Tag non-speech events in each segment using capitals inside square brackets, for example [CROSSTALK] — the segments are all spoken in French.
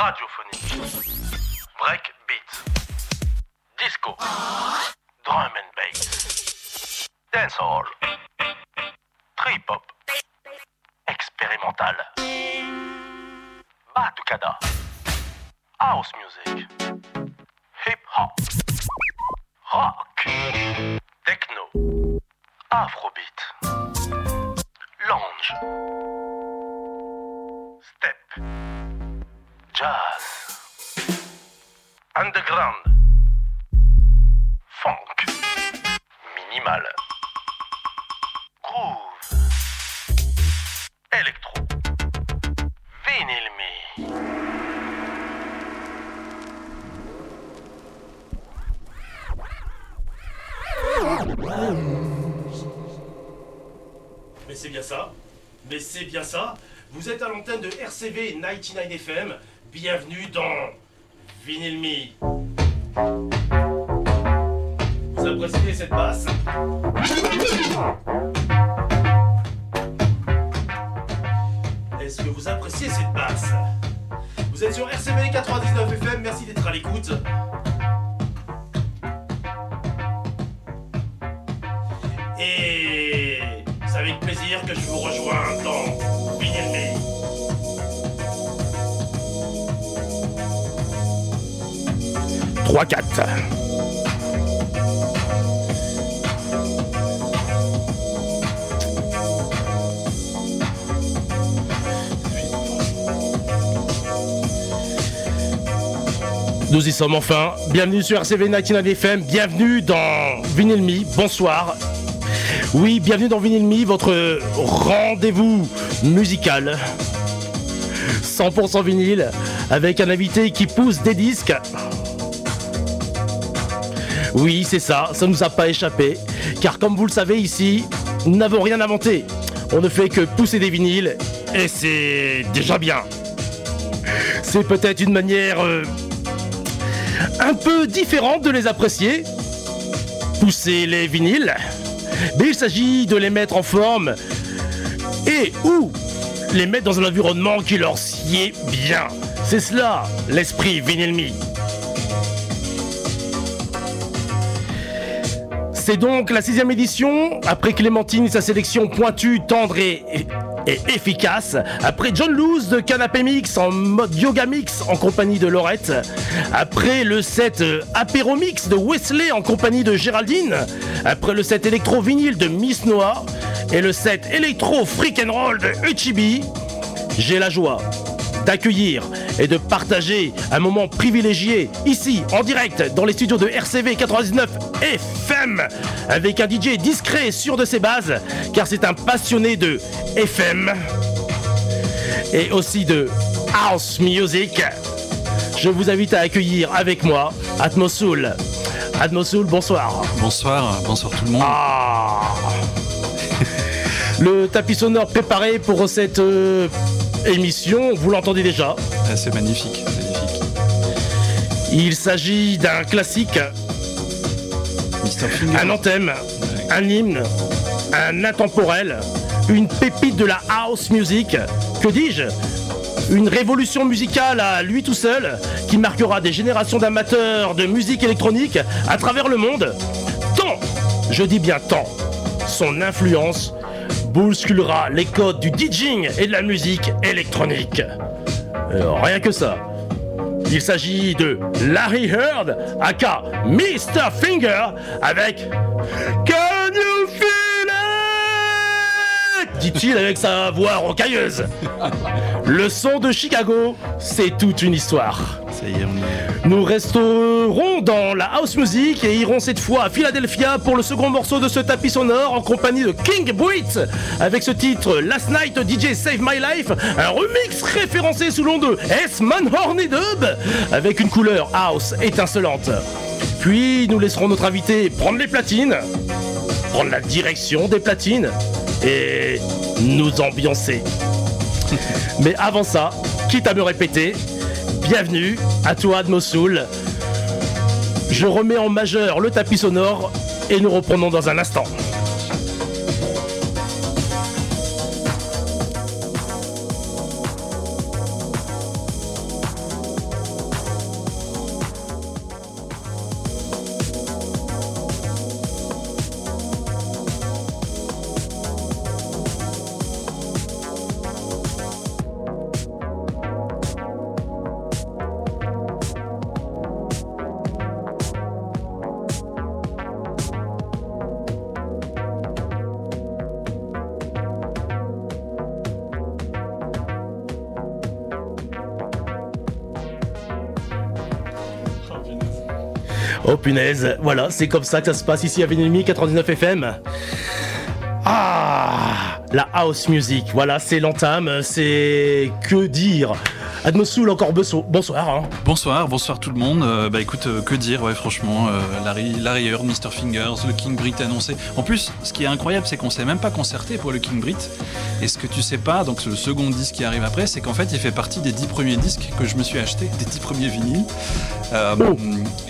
radiophonique, break beat, disco, drum and bass, dancehall, trip hop, expérimental, batucada, house music, hip hop, rock, techno, afrobeat, lounge, funk, minimal, groove, électro, vinyl me. Mais c'est bien ça. Mais c'est bien ça. Vous êtes à l'antenne de RCV 99 FM. Bienvenue dans Vinyl Me. Vous appréciez cette basse Est-ce que vous appréciez cette basse Vous êtes sur RCV 99 FM. Merci d'être à l'écoute. Et c'est avec plaisir que je vous rejoins dans Vinyl Me. 3-4. Nous y sommes enfin. Bienvenue sur RCV 99 FM. Bienvenue dans Vinyl Me. Bonsoir. Oui, bienvenue dans Vinyl Me, votre rendez-vous musical. 100% vinyle, avec un invité qui pousse des disques. Oui, c'est ça, ça nous a pas échappé. Car comme vous le savez ici, nous n'avons rien inventé. On ne fait que pousser des vinyles, et c'est déjà bien. C'est peut-être une manière euh, un peu différente de les apprécier. Pousser les vinyles. Mais il s'agit de les mettre en forme et ou les mettre dans un environnement qui leur sied bien. C'est cela, l'esprit Vinyl C'est donc la sixième édition, après Clémentine sa sélection pointue, tendre et, efficace, après John Luz de Canapé Mix en mode yoga mix en compagnie de Laurette, après le set euh, apéro mix de Wesley en compagnie de Géraldine, après le set électro vinyle de Miss Noah. Et le set électro freak and roll de Uchibi, j'ai la joie d'accueillir et de partager un moment privilégié ici en direct dans les studios de RCV 99 FM avec un DJ discret et sûr de ses bases car c'est un passionné de FM et aussi de house music. Je vous invite à accueillir avec moi Atmosoul. Atmosoul, bonsoir. Bonsoir, bonsoir tout le monde. Ah [LAUGHS] Le tapis sonore préparé pour cette euh, émission, vous l'entendez déjà. Ah, c'est magnifique, magnifique. Il s'agit d'un classique, un anthème, un hymne, un intemporel, une pépite de la house music, que dis-je? Une révolution musicale à lui tout seul qui marquera des générations d'amateurs de musique électronique à travers le monde. Tant, je dis bien tant, son influence bousculera les codes du DJing et de la musique électronique. Euh, rien que ça. Il s'agit de Larry Heard, aka Mr. Finger, avec dit-il avec sa voix rocailleuse. Le son de Chicago, c'est toute une histoire. Ça y est, on y est. Nous resterons dans la house music et irons cette fois à Philadelphia pour le second morceau de ce tapis sonore en compagnie de King Brit avec ce titre Last Night DJ Save My Life, un remix référencé sous le nom de S-Man Horny Dub avec une couleur house étincelante. Puis nous laisserons notre invité prendre les platines, prendre la direction des platines et nous ambiancer. Mais avant ça, quitte à me répéter, bienvenue à toi Admosoul. Je remets en majeur le tapis sonore et nous reprenons dans un instant. Voilà, c'est comme ça que ça se passe ici à Vinilmi 99 FM. Ah, la house music, voilà, c'est l'entame, c'est que dire Atmosoul encore bonsoir. Hein. Bonsoir, bonsoir tout le monde. Euh, bah écoute, euh, que dire, ouais, franchement, euh, Larry, Larry Heard, Mr. Fingers, le King Brit annoncé. En plus, ce qui est incroyable, c'est qu'on s'est même pas concerté pour le King Brit. Et ce que tu sais pas, donc le second disque qui arrive après, c'est qu'en fait, il fait partie des dix premiers disques que je me suis acheté, des dix premiers vinyles. Oh.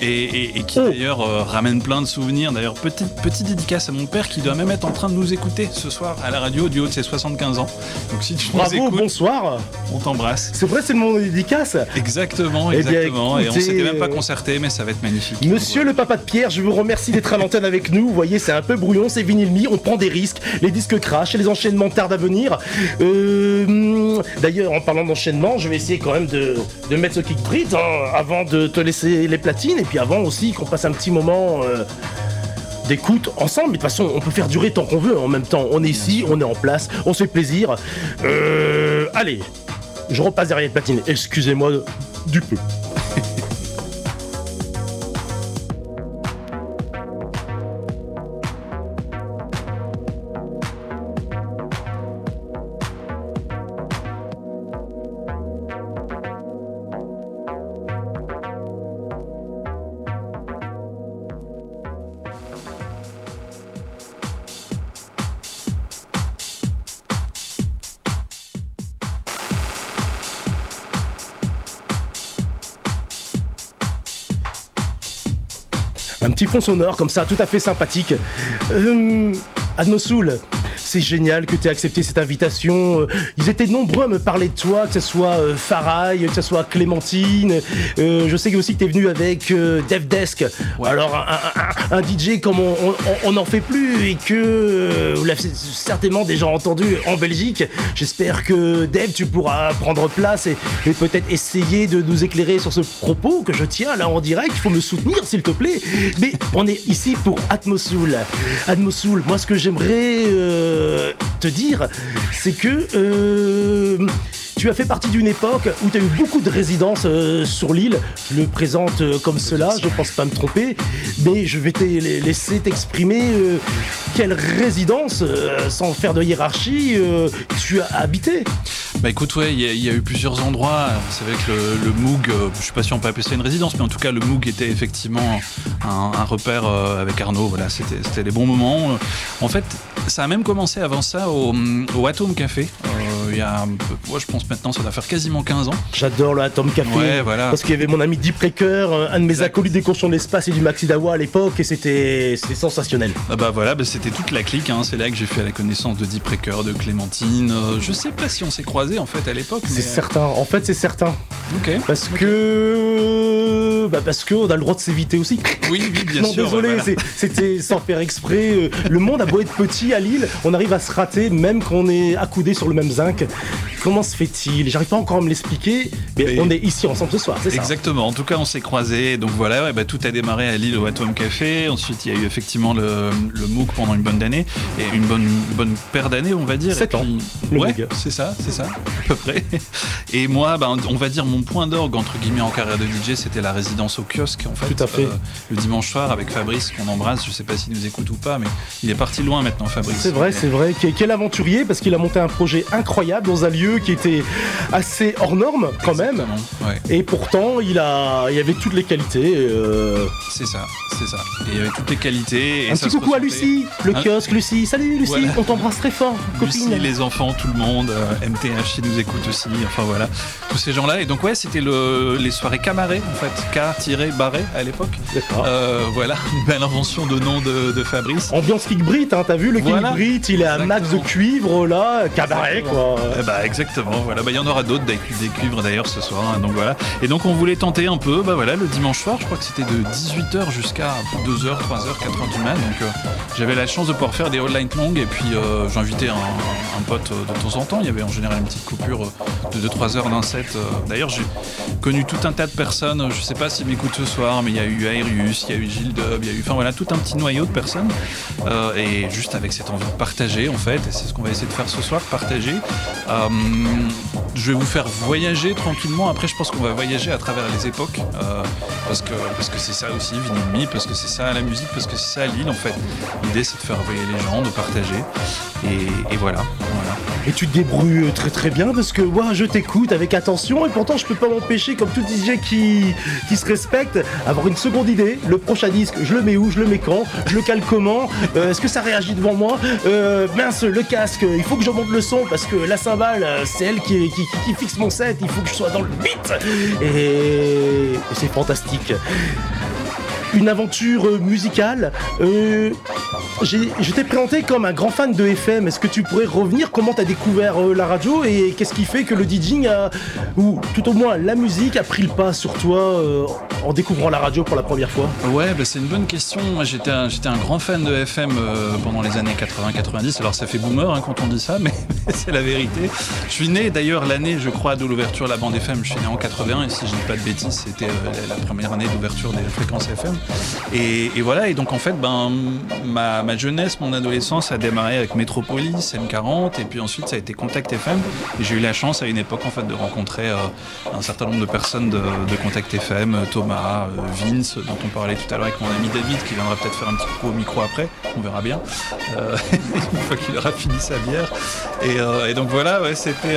et, qui oh. d'ailleurs ramène plein de souvenirs. D'ailleurs, petite, petite dédicace à mon père qui doit même être en train de nous écouter ce soir à la radio du haut de ses 75 ans. Donc si tu Bravo, nous écoutes, bonsoir. On t'embrasse. C'est vrai, c'est mon dédicace. Exactement, exactement. et on s'était même pas concerté, mais ça va être magnifique. Monsieur le papa de Pierre, je vous remercie d'être à l'antenne avec nous. Vous voyez, c'est un peu brouillon, c'est vinyle on prend des risques. Les disques crachent et les enchaînements tardent à venir. Euh, d'ailleurs, en parlant d'enchaînement, je vais essayer quand même de, mettre ce kick hein, avant de te laisser les platines et puis avant aussi qu'on passe un petit moment. Euh, d'écoute ensemble. Mais de toute façon, on peut faire durer tant qu'on veut en même temps. On est ici, on est en place, on se fait plaisir. Euh, allez, je repasse derrière les platines. Excusez-moi du peu. Fond sonore comme ça, tout à fait sympathique. Euh, Admosoul, c'est génial que tu aies accepté cette invitation. Euh, ils étaient nombreux à me parler de toi, que ce soit euh, Farai, que ce soit Clémentine. Euh, je sais aussi que tu es venu avec DevDesk. Alors, un, DJ comme on n'en fait plus et que vous l'avez certainement déjà entendu en Belgique. J'espère que Dev, tu pourras prendre place et, peut-être essayer de nous éclairer sur ce propos que je tiens là en direct. Il faut me soutenir, s'il te plaît. Mais on est ici pour Atmosoul. Atmosoul, moi, ce que j'aimerais te dire, c'est que euh, tu as fait partie d'une époque où tu as eu beaucoup de résidences euh, sur l'île. Je le présente euh, comme cela, je pense pas me tromper, mais je vais te laisser t'exprimer quelle résidence, sans faire de hiérarchie, tu as habité. Bah écoute, ouais, il y, a eu plusieurs endroits. C'est vrai que le, Moog, je suis pas sûr on peut appeler ça une résidence, mais en tout cas le Moog était effectivement un, repère avec Arnaud. Voilà, c'était les bons moments. En fait, ça a même commencé avant ça au, au Atom Café. Euh, il y a, moi je pense maintenant ça doit faire quasiment 15 ans. J'adore le Atom Café. Ouais, voilà. Parce qu'il y avait mon ami Deep Breaker, un de mes acolytes des cochons de l'espace et du Maxi Dawa à l'époque et c'était sensationnel. Ah bah voilà, bah c'était toute la clique. Hein. C'est là que j'ai fait la connaissance de Deep Breaker, de Clémentine. Euh, je sais pas si on s'est croisés en fait à l'époque. C'est certain. En fait, c'est certain. Ok. Parce que bah parce qu'on a le droit de s'éviter aussi. Oui, oui, bien [LAUGHS] non, sûr. Désolé, c'était sans faire exprès. Euh, le monde a beau être petit à Lille, on arrive à se rater même qu'on est accoudé sur le même zinc. Comment se fait-il? J'arrive pas encore à me l'expliquer, mais, on est ici ensemble ce soir, c'est ça Exactement. En tout cas, on s'est croisés. Donc voilà, bah, tout a démarré à Lille au Atom Café. Ensuite, il y a eu effectivement le, le MOOC pendant une bonne année et une bonne, bonne paire d'années, on va dire. 7 ans. ouais, c'est ça, c'est ça, à peu près. Et moi, bah, on va dire mon point d'orgue entre guillemets en carrière de DJ, c'était la résidence au kiosque en fait. Tout à fait. Euh, le dimanche soir avec Fabrice qu'on embrasse. Je sais pas s'il nous écoute ou pas, mais il est parti loin maintenant, Fabrice. C'est vrai, c'est vrai. Quel aventurier parce qu'il a monté un projet incroyable dans un lieu qui était assez hors norme quand même. Et pourtant, il a, il y avait toutes les qualités. Euh. C'est ça, c'est ça. Et il y avait toutes les qualités. un petit coucou à Lucie, le hein kiosque, Lucie. Salut Lucie, on t'embrasse très fort, copine. Lucie, les enfants, tout le monde, MTH qui nous écoute aussi. Enfin voilà, tous ces gens-là. Et donc ouais, c'était le, les soirées Camaré en fait, K-Barré à l'époque. Euh, voilà, [LAUGHS] belle invention de nom de, Fabrice. Ambiance Kick Brit, hein, t'as vu le voilà. Kick il est à max de cuivre là, Cabaret quoi. Eh bah exactement, voilà, bah il y en aura d'autres des cuivres d'ailleurs ce soir, hein, donc voilà. Et donc on voulait tenter un peu, bah voilà, le dimanche soir, je crois que c'était de 18h jusqu'à 2h, 3h, 4h du mat, donc euh, j'avais la chance de pouvoir faire des all night long et puis euh, j'invitais un, un, pote euh, de temps en temps, il y avait en général une petite coupure de 2-3 heures d'un set. D'ailleurs j'ai connu tout un tas de personnes, je sais pas s'ils m'écoutent ce soir, mais il y a eu Aerius, il y a eu Gilles Dub, il y a eu, enfin voilà, tout un petit noyau de personnes. Euh, et juste avec cette envie de partager, en fait, et c'est ce qu'on va essayer de faire ce soir, partager. Euh, je vais vous faire voyager tranquillement. Après, je pense qu'on va voyager à travers les époques, euh, parce que parce que c'est ça aussi, Vinilmi, parce que c'est ça la musique, parce que c'est ça l'île en fait. L'idée, c'est de faire voyager les gens, de partager, et, voilà. Et tu te débrouilles très très bien parce que moi je t'écoute avec attention et pourtant je peux pas m'empêcher comme tout DJ qui, se respecte avoir une seconde idée. Le prochain disque, je le mets où, je le mets quand, je le cale comment, euh, est-ce que ça réagit devant moi? Euh, Mince, le casque, il faut que je monte le son parce que la cymbale c'est elle qui, fixe mon set, il faut que je sois dans le beat et c'est fantastique. Une aventure euh, musicale. Euh, je t'ai présenté comme un grand fan de FM. Est-ce que tu pourrais revenir? Comment tu as découvert euh, la radio et qu'est-ce qui fait que le DJing a, ou tout au moins la musique a pris le pas sur toi en découvrant la radio pour la première fois? Ouais, bah, c'est une bonne question. J'étais un, grand fan de FM pendant les années 80-90. Alors, ça fait boomer hein, quand on dit ça, [LAUGHS] mais, c'est la vérité. Je suis né d'ailleurs l'année, je crois, de l'ouverture de la bande FM. Je suis né en 81 et si je dis pas de bêtises, c'était la première année d'ouverture des fréquences FM. Et, voilà, et donc en fait, ben, ma, jeunesse, mon adolescence a démarré avec Metropolis, M40, et puis ensuite ça a été Contact FM. J'ai eu la chance à une époque en fait de rencontrer euh, un certain nombre de personnes de, Contact FM, euh, Thomas, euh, Vince, dont on parlait tout à l'heure avec mon ami David, qui viendra peut-être faire un petit coup au micro après, on verra bien, [LAUGHS] une fois qu'il aura fini sa bière. Et, donc voilà, ouais, c'était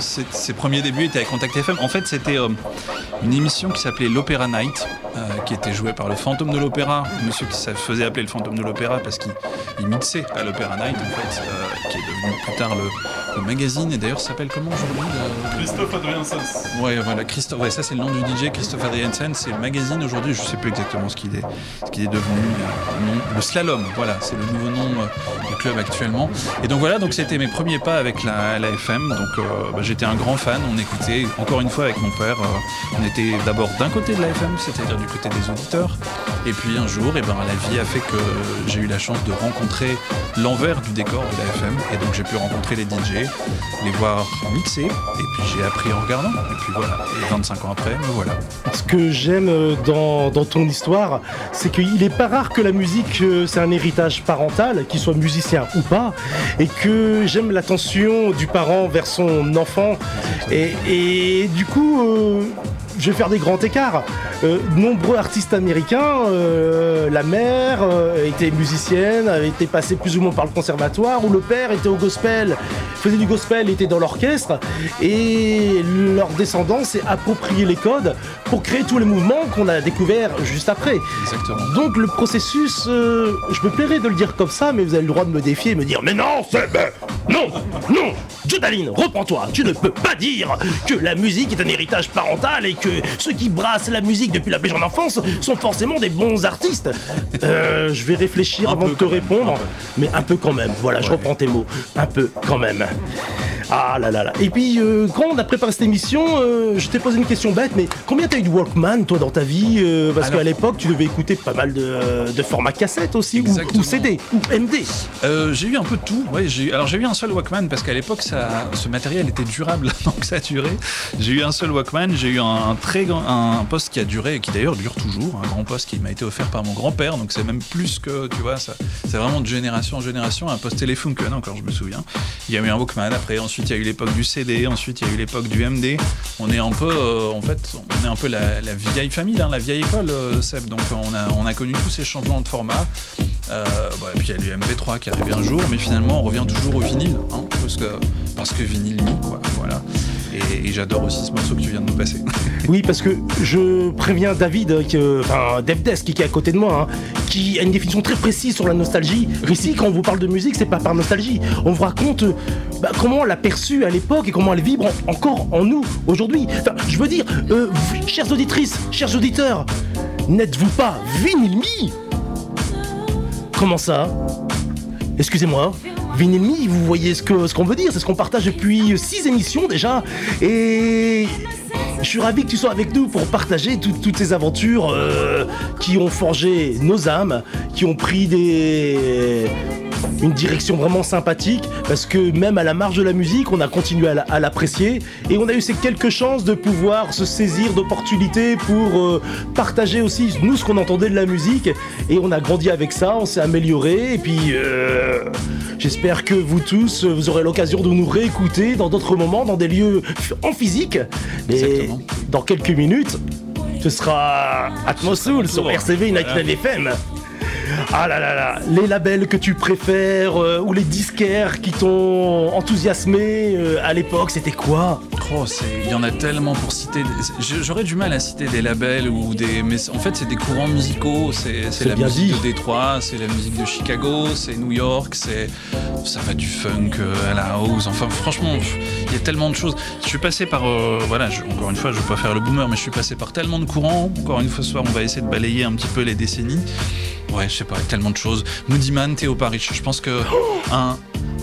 ses premiers débuts étaient avec Contact FM. En fait, c'était une émission qui s'appelait l'Opéra Night, qui était jouée par le fantôme de l'opéra, monsieur qui se faisait appeler le fantôme de l'opéra parce qu'il il mixait à l'Opéra Night, en fait, euh, qui est devenu plus tard le, le magazine, et d'ailleurs ça s'appelle comment aujourd'hui le- Christophe Adrien Sens. Ouais, voilà, Christophe, ouais, ça c'est le nom du DJ, Christophe Adriansen, c'est le magazine aujourd'hui, je sais plus exactement ce qu'il est, ce qu'il est devenu, euh, le, nom- le Slalom, voilà, c'est le nouveau nom euh, du club actuellement. Et donc voilà, donc c'était mes premiers pas avec la, la FM, donc euh, bah, j'étais un grand fan, on écoutait, encore une fois avec mon père, euh, on était d'abord d'un côté de la FM, c'est-à-dire du côté des auditeurs, et puis un jour, et ben, la vie a fait que j'ai eu la chance de rencontrer l'envers du décor de la FM, et donc j'ai pu rencontrer les DJ, les voir mixer, et puis j'ai appris en regardant, et puis voilà, et 25 ans après, me voilà. Ce que j'aime euh, dans, dans ton histoire, c'est qu'il est pas rare que la musique, euh, c'est un héritage parental, qu'il soit musicien ou pas, et que j'aime l'attention du parent vers son enfant. Et, et du coup, euh, je vais faire des grands écarts. Euh, nombreux artistes américains, euh, la mère euh, était musicienne, avait été passée plus ou moins par le conservatoire, où le père était au gospel, faisait du gospel, était dans l'orchestre, et leur descendant s'est approprié les codes pour créer tous les mouvements qu'on a découverts juste après. Exactement. Donc le processus, euh, je me plairais de le dire comme ça, mais vous avez le droit de me défier et me dire Mais non, c'est. Non, non Judaline, reprends-toi Tu ne peux pas dire que la musique est un héritage parental et que ceux qui brassent la musique depuis la plus jeune enfance sont forcément des bons artistes. Euh, je vais réfléchir Un avant de te répondre, mais un peu quand même. Voilà, je reprends tes mots. Un peu quand même. Ah là là là. Et puis, euh, quand on a préparé cette émission, euh, je t'ai posé une question bête, mais combien t'as eu de Walkman, toi, dans ta vie Euh, Parce Alors- qu'à l'époque, tu devais écouter pas mal de, de formats cassette aussi, ou, ou CD, ou MD. J'ai eu un peu de tout. Ouais, j'ai alors j'ai eu un seul Walkman parce qu'à l'époque ça, ce matériel était durable, [LAUGHS] donc ça a duré. J'ai eu un seul Walkman, j'ai eu un, un très grand, un poste qui a duré et qui d'ailleurs dure toujours, un grand poste qui m'a été offert par mon grand-père, donc c'est même plus que tu vois, ça, c'est vraiment de génération en génération un poste téléphone que encore je me souviens. Il y a eu un Walkman, après ensuite il y a eu l'époque du CD, ensuite il y a eu l'époque du MD. On est un peu, euh, en fait, on est un peu la, vieille famille, hein, la vieille école, euh, Seb. Donc on a, on a connu tous ces changements de format. Euh, et puis il y a le MP3 qui arrive un jour, mais finalement on revient toujours au vinyle, hein, parce que parce que vinyle quoi, voilà. Et, j'adore aussi ce morceau que tu viens de nous passer. [LAUGHS] Oui, parce que je préviens David, euh, que- enfin DevDesk qui est à côté de moi, hein, qui a une définition très précise sur la nostalgie. Ici, quand on vous parle de musique, c'est pas par nostalgie. On vous raconte euh, bah, comment on l'a perçue à l'époque et comment elle vibre en- encore en nous aujourd'hui. Enfin, je veux dire, euh, chères auditrices, chers auditeurs, n'êtes-vous pas Vinyl Me Comment ça? Excusez-moi. Vinyl Me, vous voyez ce que ce qu'on veut dire, c'est ce qu'on partage depuis six émissions déjà. Et je suis ravi que tu sois avec nous pour partager tout- toutes ces aventures euh, qui ont forgé nos âmes, qui ont pris des une direction vraiment sympathique parce que même à la marge de la musique, on a continué à l'apprécier et on a eu ces quelques chances de pouvoir se saisir d'opportunités pour euh, partager aussi nous ce qu'on entendait de la musique et on a grandi avec ça, on s'est amélioré et puis euh, j'espère que vous tous vous aurez l'occasion de nous réécouter dans d'autres moments, dans des lieux en physique. Et dans quelques minutes, ce sera Atmosoul sur RCV United FM. Ah là là là, les labels que tu préfères euh, ou les disquaires qui t'ont enthousiasmé euh, à l'époque, c'était quoi Oh, il y en a tellement pour citer. J'aurais du mal à citer des labels ou des. Mais en fait, c'est des courants musicaux. C'est la musique de Détroit, c'est la musique de Chicago, c'est New York, c'est. Ça va du funk euh, à la house. Enfin, franchement, il y a tellement de choses. Je suis passé par. voilà, encore une fois, je veux pas faire le boomer, mais je suis passé par tellement de courants. Encore une fois, ce soir, on va essayer de balayer un petit peu les décennies. Ouais, je sais pas, tellement de choses. Moody Man, Théo Paris, je pense que [GASPS] un,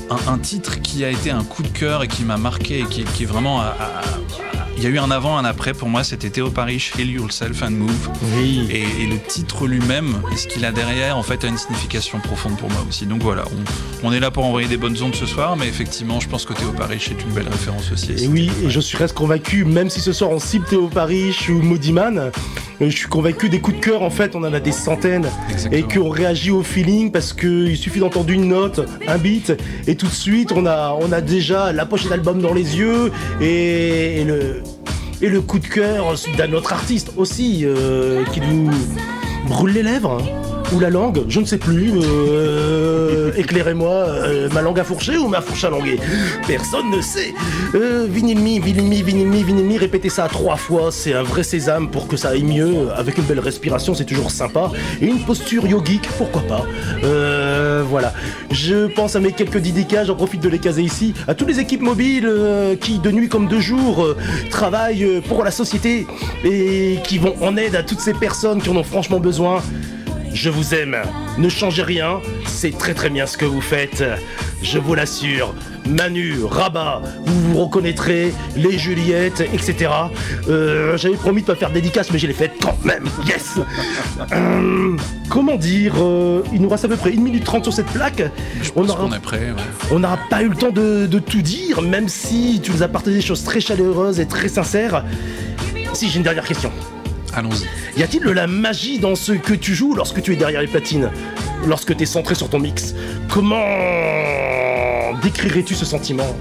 un, titre qui a été un coup de cœur et qui m'a marqué et qui, qui est vraiment il y a eu un avant, un après. Pour moi, c'était Théo Paris, Heal Yourself and Move. Oui. Et, le titre lui-même et ce qu'il a derrière, en fait, a une signification profonde pour moi aussi. Donc voilà, on, est là pour envoyer des bonnes ondes ce soir, mais effectivement, je pense que Théo Paris est une belle référence aussi. Et oui, et je suis reste convaincu, même si ce soir on cible Théo Paris ou Modiman, euh, je suis convaincu des coups de cœur, en fait, on en a des centaines. Et qu'on réagit au feeling parce qu'il suffit d'entendre une note, un beat, et tout de suite, on a, on a déjà la pochette d'album dans les yeux et le, et le coup de cœur d'un autre artiste aussi euh, qui nous brûle les lèvres. Ou la langue, je ne sais plus. Euh, éclairez-moi, euh, ma langue a fourché ou ma fourche à languer Personne ne sait. Euh, vinilmi, vinilmi, vinilmi, répétez ça trois fois, c'est un vrai sésame pour que ça aille mieux. Avec une belle respiration, c'est toujours sympa. Et une posture yogique, pourquoi pas. Euh, voilà. Je pense à mes quelques dédicaces, j'en profite de les caser ici. À toutes les équipes mobiles qui, de nuit comme de jour, travaillent pour la société et qui vont en aide à toutes ces personnes qui en ont franchement besoin. Je vous aime. Ne changez rien. C'est très très bien ce que vous faites. Je vous l'assure. Manu, Rabat, vous vous reconnaîtrez, les Juliettes, etc. Euh, j'avais promis de pas faire dédicace, mais je l'ai faite quand même. Yes euh, Comment dire euh, Il nous reste à peu près 1 minute 30 sur cette plaque. On n'aura pas eu le temps de, de, tout dire, même si tu nous as partagé des choses très chaleureuses et très sincères. Si, j'ai une dernière question. Allons-y. Y a-t-il de la magie dans ce que tu joues lorsque tu es derrière les platines? Lorsque tu es centré sur ton mix? Comment décrirais-tu ce sentiment?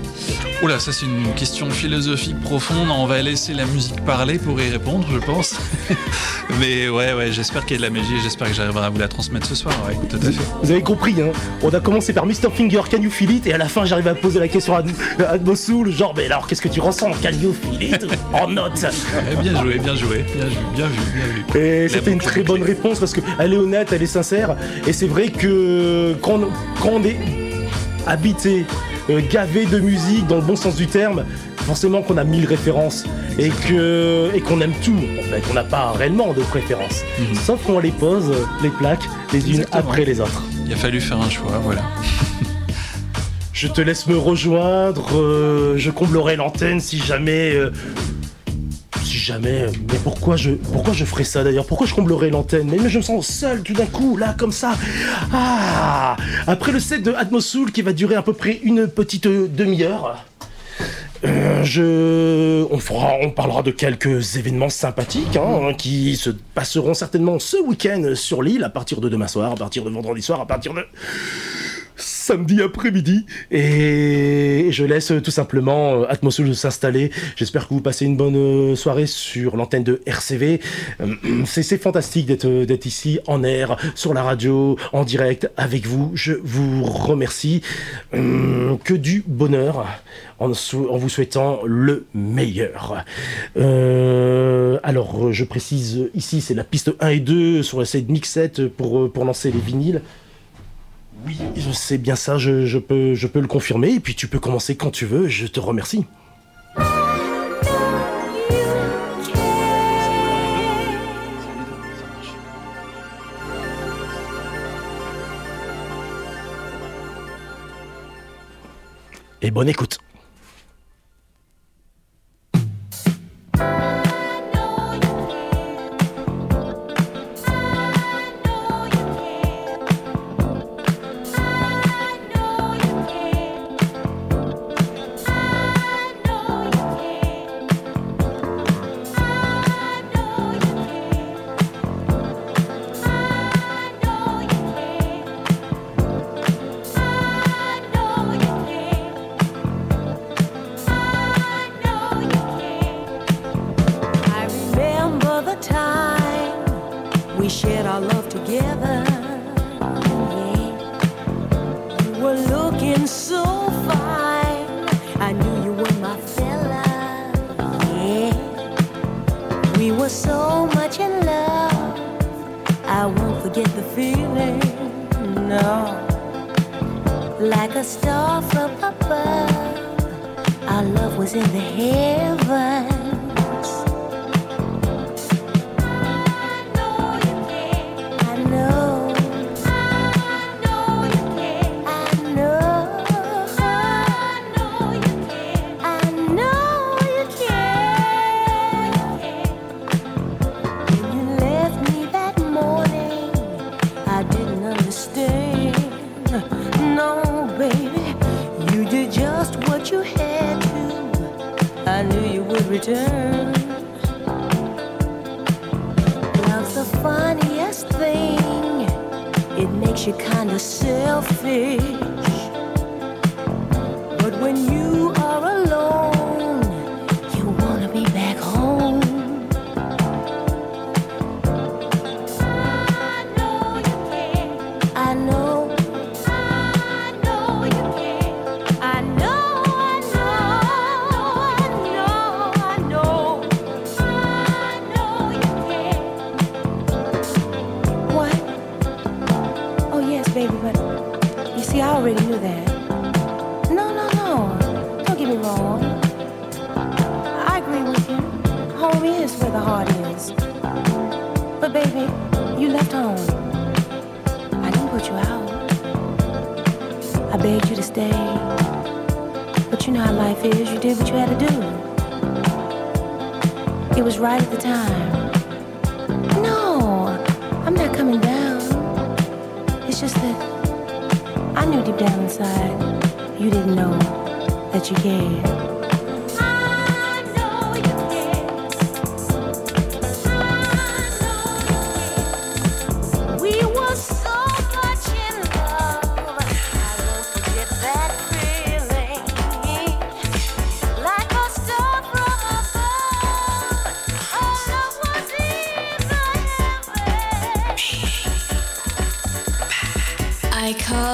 Oula, ça c'est une question philosophique profonde. On va laisser la musique parler pour y répondre, je pense. [LAUGHS] Mais ouais, ouais, j'espère qu'il y a de la magie. J'espère que j'arriverai à vous la transmettre ce soir. Ouais, tout à fait. Vous avez compris, hein On a commencé par Mr. Finger, Can You Feel It? Et à la fin, j'arrive à poser la question à Admosoul, genre, mais alors qu'est-ce que tu ressens? Can You Feel It? En note Bien joué, bien joué, bien vu, bien vu, bien vu. Et c'était une très bonne réponse parce qu'elle est honnête, elle est sincère. Et c'est vrai que quand on est habité euh, gavé de musique dans le bon sens du terme, forcément qu'on a mille références et que et qu'on aime tout. En fait, on n'a pas réellement de préférence, mhm. sauf qu'on les pose les plaques les unes après les autres. Il a fallu faire un choix, voilà. [LAUGHS] je te laisse me rejoindre. Euh, je comblerai l'antenne si jamais. Euh, jamais. Mais pourquoi je, pourquoi je ferais ça d'ailleurs? Pourquoi je comblerais l'antenne? Mais, je me sens seul tout d'un coup, là, comme ça. Ah Après le set de Atmosoul qui va durer à peu près une petite demi-heure. Euh, je, on fera, on parlera de quelques événements sympathiques hein, qui se passeront certainement ce week-end sur l'île à partir de demain soir, à partir de vendredi soir, à partir de samedi après-midi. Et je laisse tout simplement euh, Atmosoul s'installer. J'espère que vous passez une bonne euh, soirée sur l'antenne de RCV. Euh, [CLEARS THROAT] c'est fantastique d'être ici en air, sur la radio, en direct avec vous. Je vous remercie. Que du bonheur en, vous souhaitant le meilleur. alors, je précise ici, c'est la piste 1 et 2 sur la scène mixette pour lancer les vinyles. Oui, c'est bien ça, je, peux, je peux le confirmer, et puis tu peux commencer quand tu veux, je te remercie. Et bonne écoute.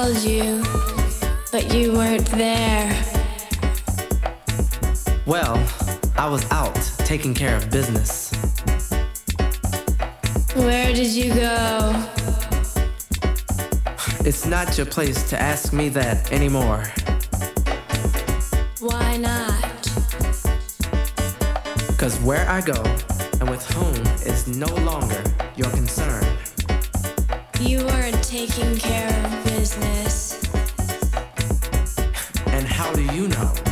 called you, but you weren't there. Well, I was out taking care of business. Where did you go? It's not your place to ask me that anymore. Why not? Because where I go and with whom is no longer your concern. You weren't taking care of business. And how do you know?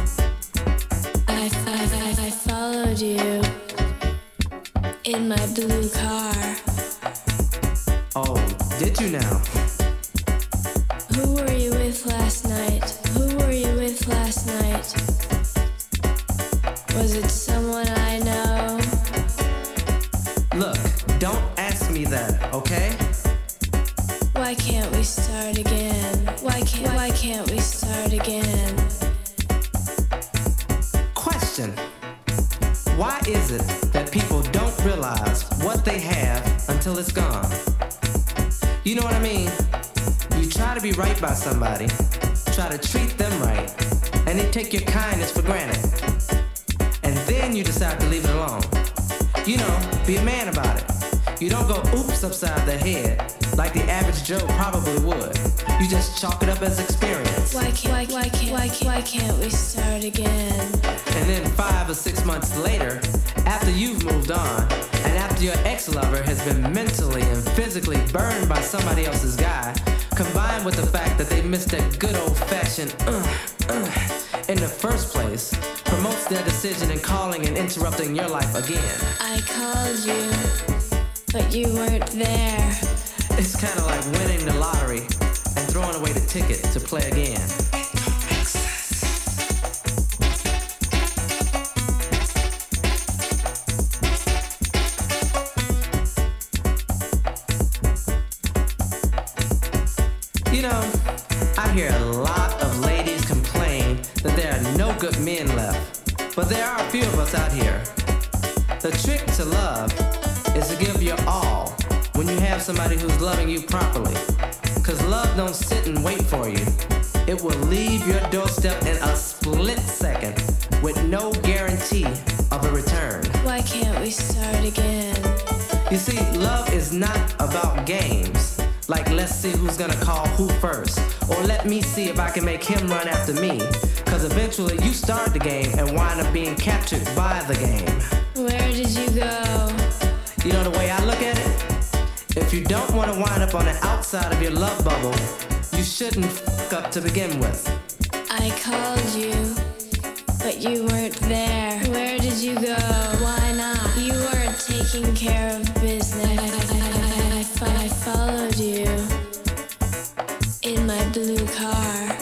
by somebody else's guy, combined with the fact that they missed that good old fashioned uh, uh, in the first place, promotes their decision in calling and interrupting your life again. I called you, but you weren't there. It's kind of like winning the lottery and throwing away the ticket to play again. Somebody who's loving you properly. Cause love don't sit and wait for you. It will leave your doorstep in a split second with no guarantee of a return. Why can't we start again? You see, love is not about games. Like, let's see who's gonna call who first. Or let me see if I can make him run after me. Cause eventually you start the game and wind up being captured by the game. Where did you go? You know the way I look at it? If you don't wanna wind up on the outside of your love bubble, you shouldn't fuck up to begin with. I called you, but you weren't there. Where did you go? Why not? You weren't taking care of business. I, I, I, I, I followed you in my blue car.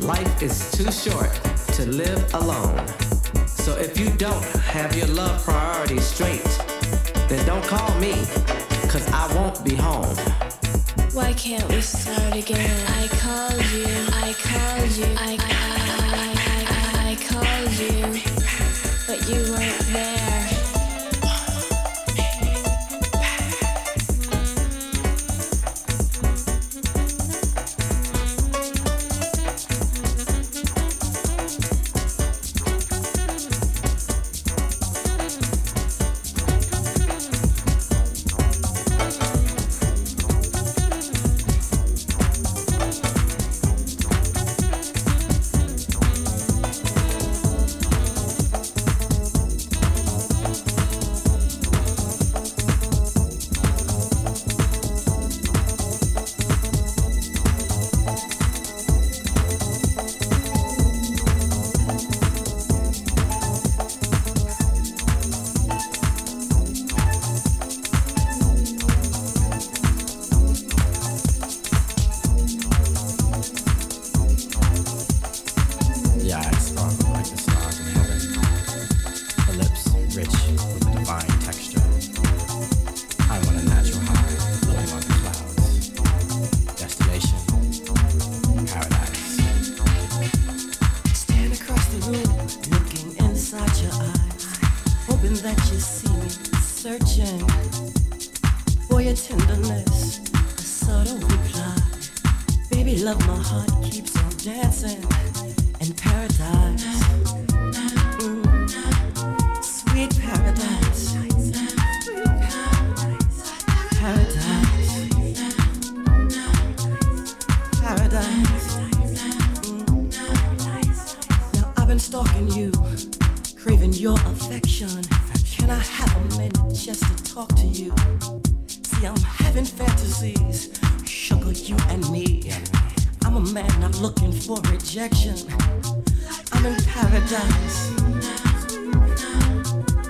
Life is too short to live alone. So if you don't have your love priorities straight, then don't call me, cause I won't be home. Why can't we start again? I called you, I called you, I, I, I, I, I called you, but you weren't there. Looking for rejection. I'm in paradise.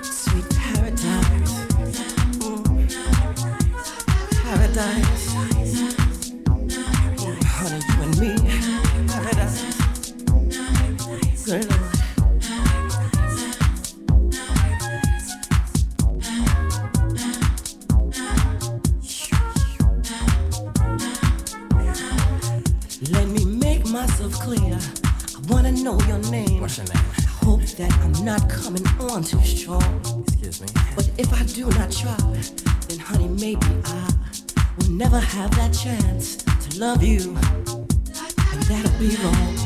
Sweet paradise. Mm. Paradise. Mm, honey, you and me. Paradise. Good never have that chance to love you. And that'll be wrong.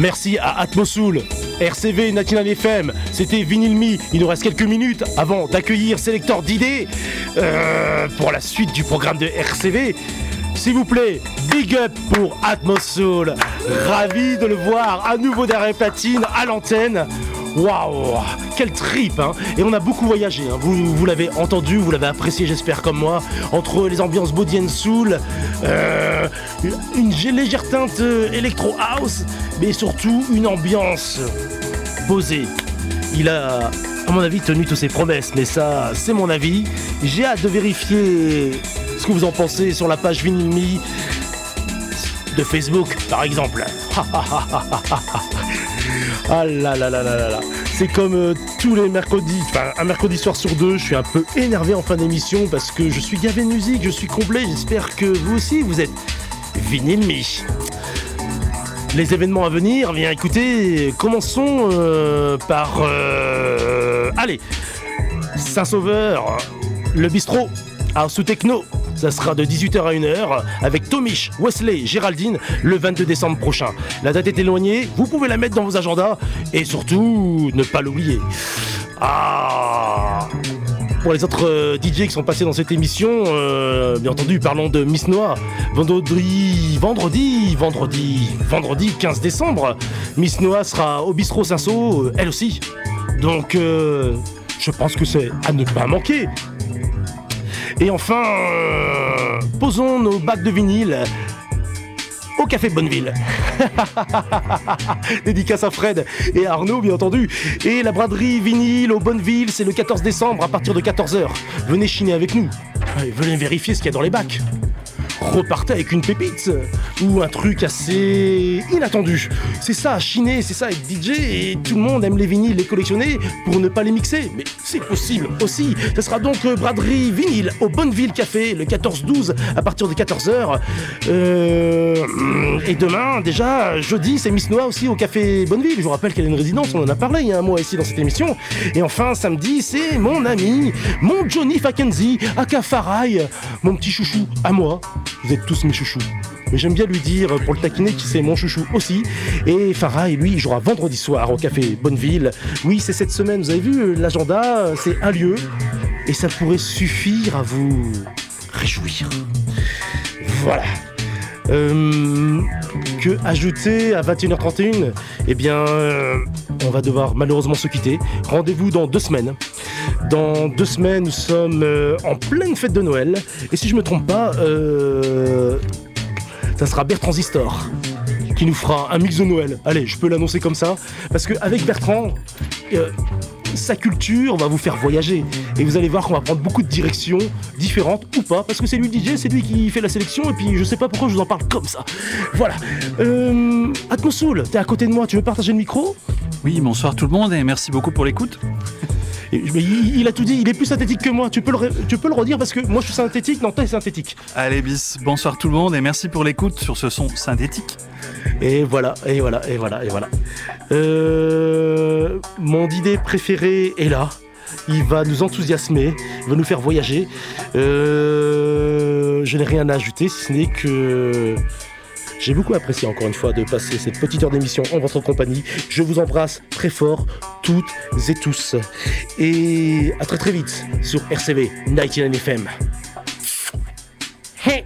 Merci à Atmosoul, RCV National FM. C'était Vinyl Me. Il nous reste quelques minutes avant d'accueillir Selector d'idées euh, pour la suite du programme de RCV. S'il vous plaît, big up pour Atmosoul. Ravi de le voir à nouveau derrière platine à l'antenne. Waouh, quel trip hein Et on a beaucoup voyagé, hein. vous, l'avez entendu, vous l'avez apprécié j'espère comme moi, entre les ambiances body and soul, euh, une légère teinte euh, electro house, mais surtout une ambiance posée. Il a, à mon avis, tenu toutes ses promesses, mais ça, c'est mon avis. J'ai hâte de vérifier ce que vous en pensez sur la page Vinyl Me de Facebook, par exemple. [LAUGHS] Ah là là là là là là. C'est comme euh, tous les mercredis, enfin un mercredi soir sur deux, je suis un peu énervé en fin d'émission parce que je suis gavé de musique, je suis complet, j'espère que vous aussi vous êtes vinyle. Les événements à venir, bien écoutez, commençons euh, par... euh, allez, Saint-Sauveur, le bistrot, House ou Techno, ça sera de 18h à 1h avec Tomish, Wesley, Géraldine le 22 décembre prochain. La date est éloignée, vous pouvez la mettre dans vos agendas et surtout ne pas l'oublier. Ah pour les autres euh, DJ qui sont passés dans cette émission, euh, bien entendu, parlons de Miss Noah. Vendredi, vendredi, vendredi, vendredi 15 décembre, Miss Noah sera au bistrot Saint-Saul, euh, elle aussi. Donc, je pense que c'est à ne pas manquer. Et enfin, euh, posons nos bacs de vinyle au Café Bonneville. [LAUGHS] Dédicace à Fred et à Arnaud, bien entendu. Et la braderie vinyle au Bonneville, c'est le 14 décembre à partir de 14h. Venez chiner avec nous. Venez vérifier ce qu'il y a dans les bacs. Repartez avec une pépite ou un truc assez inattendu. C'est ça, chiner, c'est ça être DJ et tout le monde aime les vinyles, les collectionner pour ne pas les mixer. Mais c'est possible aussi. Ce sera donc euh, braderie vinyle au Bonneville Café le 14-12 à partir de 14h. Euh, et demain, déjà, jeudi, c'est Miss Noah aussi au Café Bonneville. Je vous rappelle qu'elle a une résidence, on en a parlé il y a un mois ici dans cette émission. Et enfin, samedi, c'est mon ami, mon Johnny Fackenzie, aka Farai, mon petit chouchou à moi. Vous êtes tous mes chouchous. Mais j'aime bien lui dire, pour le taquiner, que c'est mon chouchou aussi. Et Farai, lui, il jouera vendredi soir au Café Bonneville. Oui, c'est cette semaine, vous avez vu, euh, l'agenda, c'est un lieu. Et ça pourrait suffire à vous réjouir. Voilà. Euh, que ajouter à 21h31 Eh bien, euh, on va devoir malheureusement se quitter. Rendez-vous dans deux semaines. Dans deux semaines, nous sommes euh, en pleine fête de Noël. Et si je me trompe pas, ça sera Bertrand Zistor qui nous fera un mix de Noël. Allez, je peux l'annoncer comme ça. Parce qu'avec Bertrand, sa culture va vous faire voyager. Et vous allez voir qu'on va prendre beaucoup de directions différentes ou pas. Parce que c'est lui le DJ, c'est lui qui fait la sélection. Et puis je sais pas pourquoi je vous en parle comme ça. Voilà. Euh, Atmosoul, t'es à côté de moi, tu veux partager le micro? Oui, bonsoir tout le monde et merci beaucoup pour l'écoute. Et- mais il, il a tout dit, il est plus synthétique que moi. Tu peux le, ré- tu peux le redire parce que moi je suis synthétique, non, toi t'es synthétique. Allez bis, bonsoir tout le monde et merci pour l'écoute sur ce son synthétique. Et voilà, et voilà, et voilà, et voilà. Euh, mon idée préféré est là. Il va nous enthousiasmer, il va nous faire voyager. Euh, je n'ai rien à ajouter, si ce n'est que j'ai beaucoup apprécié encore une fois de passer cette petite heure d'émission en votre compagnie. Je vous embrasse très fort, toutes et tous. Et à très très vite sur RCV 99 FM. Hey